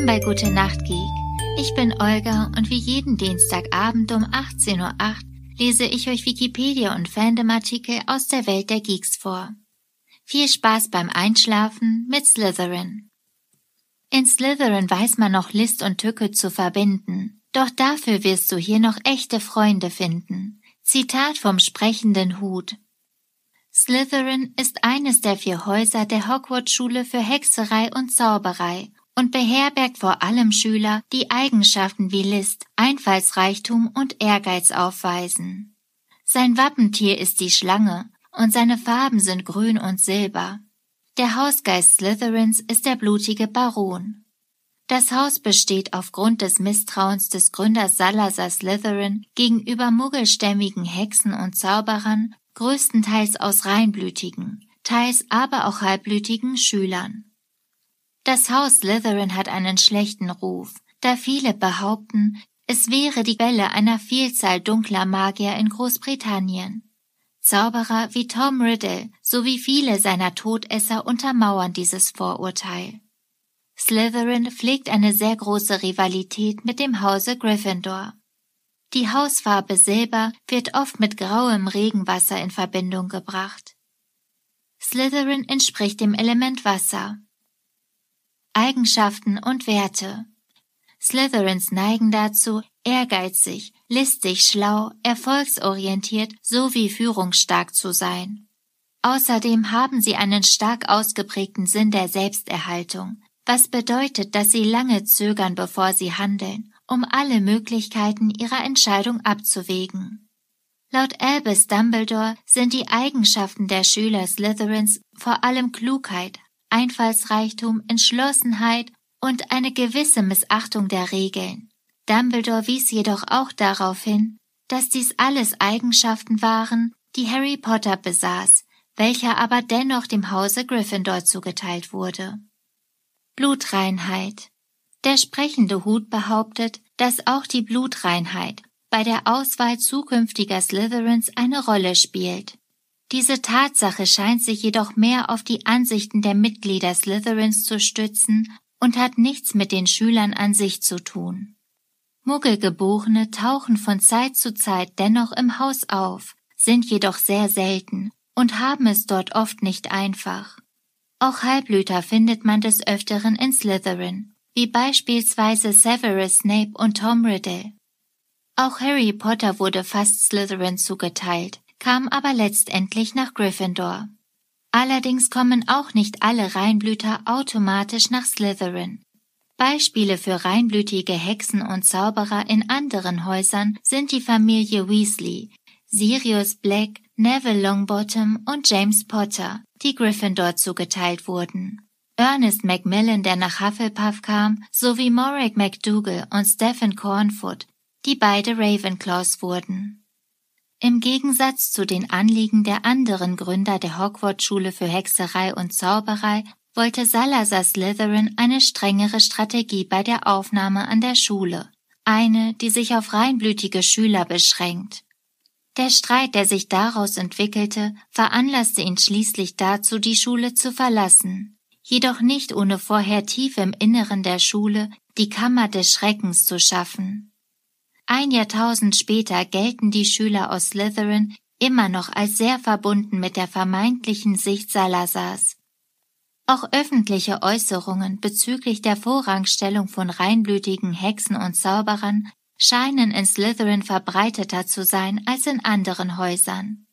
Willkommen bei Gute Nacht Geek. Ich bin Olga und wie jeden Dienstagabend um 18.08 Uhr lese ich euch Wikipedia und Fandom-Artikel aus der Welt der Geeks vor. Viel Spaß beim Einschlafen mit Slytherin. In Slytherin weiß man noch List und Tücke zu verbinden, doch dafür wirst du hier noch echte Freunde finden. Zitat vom sprechenden Hut. Slytherin ist eines der vier Häuser der Hogwarts-Schule für Hexerei und Zauberei und beherbergt vor allem Schüler, die Eigenschaften wie List, Einfallsreichtum und Ehrgeiz aufweisen. Sein Wappentier ist die Schlange und seine Farben sind grün und silber. Der Hausgeist Slytherins ist der blutige Baron. Das Haus besteht aufgrund des Misstrauens des Gründers Salazar Slytherin gegenüber muggelstämmigen Hexen und Zauberern größtenteils aus reinblütigen, teils aber auch halbblütigen Schülern. Das Haus Slytherin hat einen schlechten Ruf, da viele behaupten, es wäre die Quelle einer Vielzahl dunkler Magier in Großbritannien. Zauberer wie Tom Riddle sowie viele seiner Todesser untermauern dieses Vorurteil. Slytherin pflegt eine sehr große Rivalität mit dem Hause Gryffindor. Die Hausfarbe Silber wird oft mit grauem Regenwasser in Verbindung gebracht. Slytherin entspricht dem Element Wasser. Eigenschaften und Werte. Slytherins neigen dazu, ehrgeizig, listig, schlau, erfolgsorientiert sowie führungsstark zu sein. Außerdem haben sie einen stark ausgeprägten Sinn der Selbsterhaltung, was bedeutet, dass sie lange zögern, bevor sie handeln, um alle Möglichkeiten ihrer Entscheidung abzuwägen. Laut Albus Dumbledore sind die Eigenschaften der Schüler Slytherins vor allem Klugheit, Einfallsreichtum, Entschlossenheit und eine gewisse Missachtung der Regeln. Dumbledore wies jedoch auch darauf hin, dass dies alles Eigenschaften waren, die Harry Potter besaß, welcher aber dennoch dem Hause Gryffindor zugeteilt wurde. Blutreinheit Der sprechende Hut behauptet, dass auch die Blutreinheit bei der Auswahl zukünftiger Slytherins eine Rolle spielt. Diese Tatsache scheint sich jedoch mehr auf die Ansichten der Mitglieder Slytherins zu stützen und hat nichts mit den Schülern an sich zu tun. Muggelgeborene tauchen von Zeit zu Zeit dennoch im Haus auf, sind jedoch sehr selten und haben es dort oft nicht einfach. Auch Halblüter findet man des Öfteren in Slytherin, wie beispielsweise Severus Snape und Tom Riddle. Auch Harry Potter wurde fast Slytherin zugeteilt, kam aber letztendlich nach Gryffindor. Allerdings kommen auch nicht alle Reinblüter automatisch nach Slytherin. Beispiele für reinblütige Hexen und Zauberer in anderen Häusern sind die Familie Weasley, Sirius Black, Neville Longbottom und James Potter, die Gryffindor zugeteilt wurden. Ernest Macmillan, der nach Hufflepuff kam, sowie Morag McDougall und Stephen Cornfoot, die beide Ravenclaws wurden. Im Gegensatz zu den Anliegen der anderen Gründer der Hogwarts-Schule für Hexerei und Zauberei wollte Salazar Slytherin eine strengere Strategie bei der Aufnahme an der Schule, eine, die sich auf reinblütige Schüler beschränkt. Der Streit, der sich daraus entwickelte, veranlasste ihn schließlich dazu, die Schule zu verlassen, jedoch nicht ohne vorher tief im Inneren der Schule die Kammer des Schreckens zu schaffen. Ein Jahrtausend später gelten die Schüler aus Slytherin immer noch als sehr verbunden mit der vermeintlichen Sicht Salazars. Auch öffentliche Äußerungen bezüglich der Vorrangstellung von reinblütigen Hexen und Zauberern scheinen in Slytherin verbreiteter zu sein als in anderen Häusern.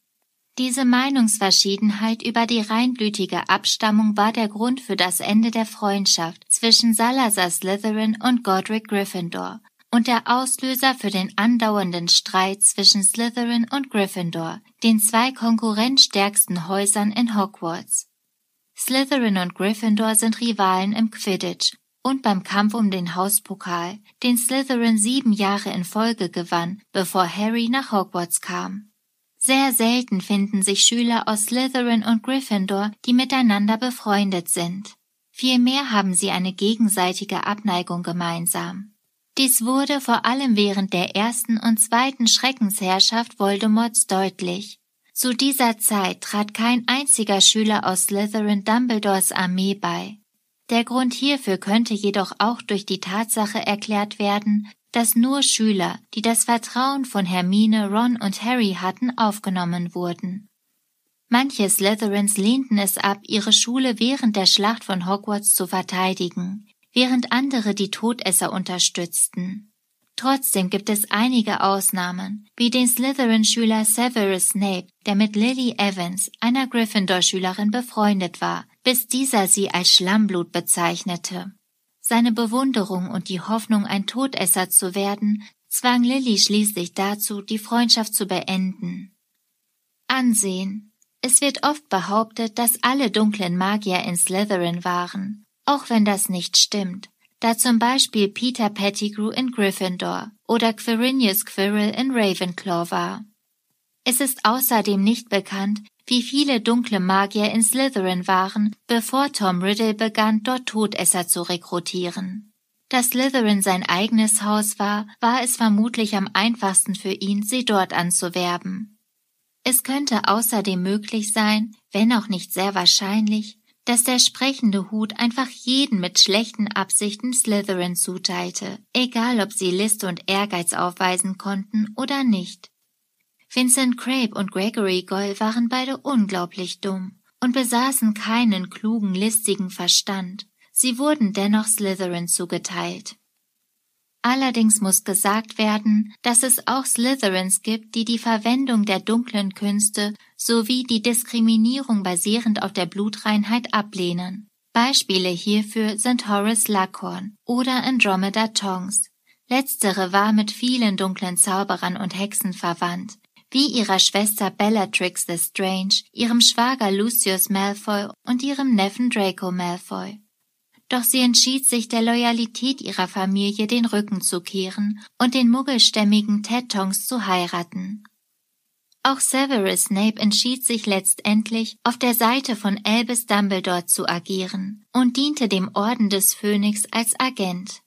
Diese Meinungsverschiedenheit über die reinblütige Abstammung war der Grund für das Ende der Freundschaft zwischen Salazar Slytherin und Godric Gryffindor und der Auslöser für den andauernden Streit zwischen Slytherin und Gryffindor, den zwei konkurrenzstärksten Häusern in Hogwarts. Slytherin und Gryffindor sind Rivalen im Quidditch und beim Kampf um den Hauspokal, den Slytherin sieben Jahre in Folge gewann, bevor Harry nach Hogwarts kam. Sehr selten finden sich Schüler aus Slytherin und Gryffindor, die miteinander befreundet sind. Vielmehr haben sie eine gegenseitige Abneigung gemeinsam. Dies wurde vor allem während der ersten und zweiten Schreckensherrschaft Voldemorts deutlich. Zu dieser Zeit trat kein einziger Schüler aus Slytherin Dumbledores Armee bei. Der Grund hierfür könnte jedoch auch durch die Tatsache erklärt werden, dass nur Schüler, die das Vertrauen von Hermine, Ron und Harry hatten, aufgenommen wurden. Manche Slytherins lehnten es ab, ihre Schule während der Schlacht von Hogwarts zu verteidigen, während andere die Todesser unterstützten. Trotzdem gibt es einige Ausnahmen, wie den Slytherin-Schüler Severus Snape, der mit Lily Evans, einer Gryffindor-Schülerin, befreundet war, bis dieser sie als Schlammblut bezeichnete. Seine Bewunderung und die Hoffnung, ein Todesser zu werden, zwang Lily schließlich dazu, die Freundschaft zu beenden. Ansehen. Es wird oft behauptet, dass alle dunklen Magier in Slytherin waren, auch wenn das nicht stimmt da zum Beispiel Peter Pettigrew in Gryffindor oder Quirinius Quirrell in Ravenclaw war. Es ist außerdem nicht bekannt, wie viele dunkle Magier in Slytherin waren, bevor Tom Riddle begann, dort Todesser zu rekrutieren. Da Slytherin sein eigenes Haus war, war es vermutlich am einfachsten für ihn, sie dort anzuwerben. Es könnte außerdem möglich sein, wenn auch nicht sehr wahrscheinlich, dass der sprechende Hut einfach jeden mit schlechten Absichten Slytherin zuteilte, egal ob sie List und Ehrgeiz aufweisen konnten oder nicht. Vincent Crape und Gregory Goyle waren beide unglaublich dumm und besaßen keinen klugen, listigen Verstand. Sie wurden dennoch Slytherin zugeteilt. Allerdings muss gesagt werden, dass es auch Slytherins gibt, die die Verwendung der dunklen Künste sowie die Diskriminierung basierend auf der Blutreinheit ablehnen. Beispiele hierfür sind Horace Luckhorn oder Andromeda Tongs. Letztere war mit vielen dunklen Zauberern und Hexen verwandt, wie ihrer Schwester Bellatrix Lestrange, ihrem Schwager Lucius Malfoy und ihrem Neffen Draco Malfoy doch sie entschied sich der Loyalität ihrer Familie den Rücken zu kehren und den muggelstämmigen Ted Tongs zu heiraten. Auch Severus Snape entschied sich letztendlich, auf der Seite von Albus Dumbledore zu agieren und diente dem Orden des Phönix als Agent.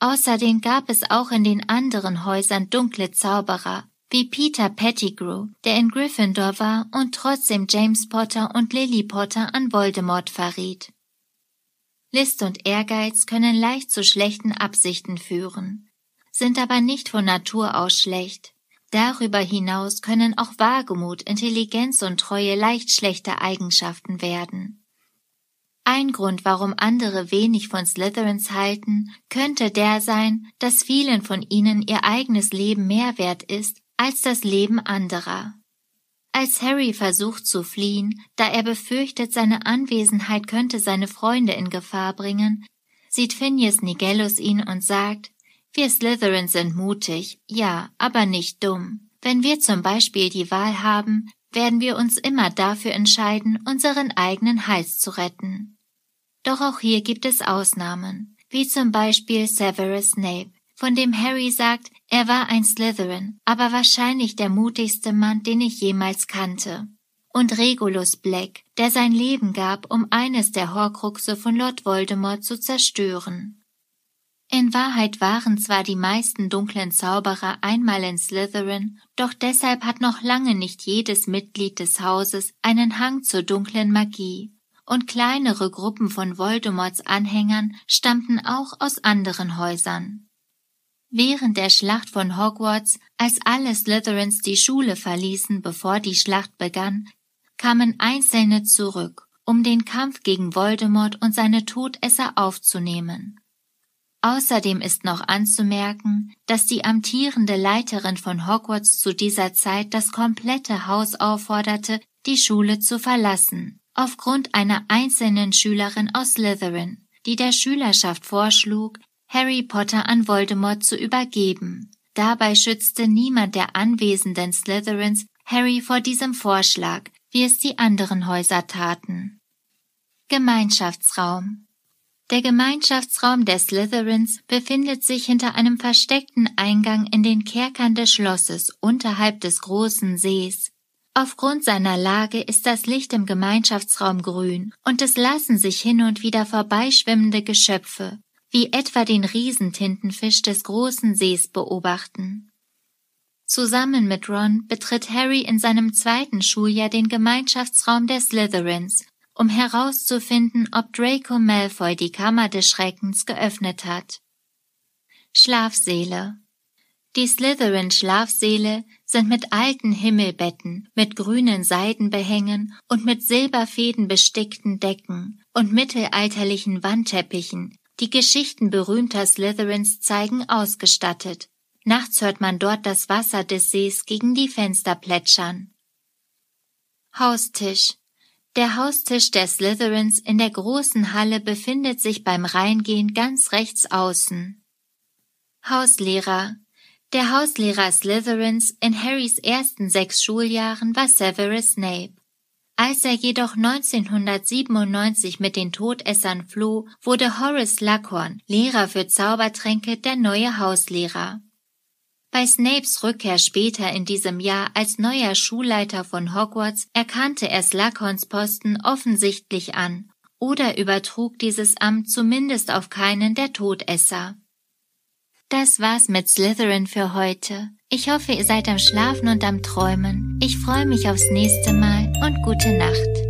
Außerdem gab es auch in den anderen Häusern dunkle Zauberer, wie Peter Pettigrew, der in Gryffindor war und trotzdem James Potter und Lily Potter an Voldemort verriet. List und Ehrgeiz können leicht zu schlechten Absichten führen, sind aber nicht von Natur aus schlecht. Darüber hinaus können auch Wagemut, Intelligenz und Treue leicht schlechte Eigenschaften werden. Ein Grund, warum andere wenig von Slytherins halten, könnte der sein, dass vielen von ihnen ihr eigenes Leben mehr wert ist als das Leben anderer. Als Harry versucht zu fliehen, da er befürchtet, seine Anwesenheit könnte seine Freunde in Gefahr bringen, sieht Phineas Nigellus ihn und sagt, wir Slytherin sind mutig, ja, aber nicht dumm. Wenn wir zum Beispiel die Wahl haben, werden wir uns immer dafür entscheiden, unseren eigenen Hals zu retten. Doch auch hier gibt es Ausnahmen, wie zum Beispiel Severus Snape, von dem Harry sagt, er war ein Slytherin, aber wahrscheinlich der mutigste Mann, den ich jemals kannte. Und Regulus Black, der sein Leben gab, um eines der Horcruxe von Lord Voldemort zu zerstören. In Wahrheit waren zwar die meisten dunklen Zauberer einmal in Slytherin, doch deshalb hat noch lange nicht jedes Mitglied des Hauses einen Hang zur dunklen Magie, und kleinere Gruppen von Voldemorts Anhängern stammten auch aus anderen Häusern. Während der Schlacht von Hogwarts, als alle Slytherins die Schule verließen, bevor die Schlacht begann, kamen Einzelne zurück, um den Kampf gegen Voldemort und seine Todesser aufzunehmen. Außerdem ist noch anzumerken, dass die amtierende Leiterin von Hogwarts zu dieser Zeit das komplette Haus aufforderte, die Schule zu verlassen, aufgrund einer einzelnen Schülerin aus Slytherin, die der Schülerschaft vorschlug, Harry Potter an Voldemort zu übergeben. Dabei schützte niemand der anwesenden Slytherins Harry vor diesem Vorschlag, wie es die anderen Häuser taten. Gemeinschaftsraum Der Gemeinschaftsraum der Slytherins befindet sich hinter einem versteckten Eingang in den Kerkern des Schlosses unterhalb des großen Sees. Aufgrund seiner Lage ist das Licht im Gemeinschaftsraum grün und es lassen sich hin und wieder vorbeischwimmende Geschöpfe, wie etwa den Riesentintenfisch des großen Sees beobachten. Zusammen mit Ron betritt Harry in seinem zweiten Schuljahr den Gemeinschaftsraum der Slytherins um herauszufinden, ob Draco Malfoy die Kammer des Schreckens geöffnet hat. Schlafseele Die Slytherin-Schlafseele sind mit alten Himmelbetten, mit grünen Seidenbehängen und mit Silberfäden bestickten Decken und mittelalterlichen Wandteppichen, die Geschichten berühmter Slytherins zeigen, ausgestattet. Nachts hört man dort das Wasser des Sees gegen die Fenster plätschern. Haustisch Der Haustisch der Slytherins in der großen Halle befindet sich beim Reingehen ganz rechts außen. Hauslehrer Der Hauslehrer Slytherins in Harrys ersten sechs Schuljahren war Severus Snape. Als er jedoch 1997 mit den Todessern floh, wurde Horace Luckhorn, Lehrer für Zaubertränke, der neue Hauslehrer. Bei Snapes Rückkehr später in diesem Jahr als neuer Schulleiter von Hogwarts erkannte er Slughorns Posten offensichtlich an oder übertrug dieses Amt zumindest auf keinen der Todesser. Das war's mit Slytherin für heute. Ich hoffe, ihr seid am Schlafen und am Träumen. Ich freue mich aufs nächste Mal und gute Nacht.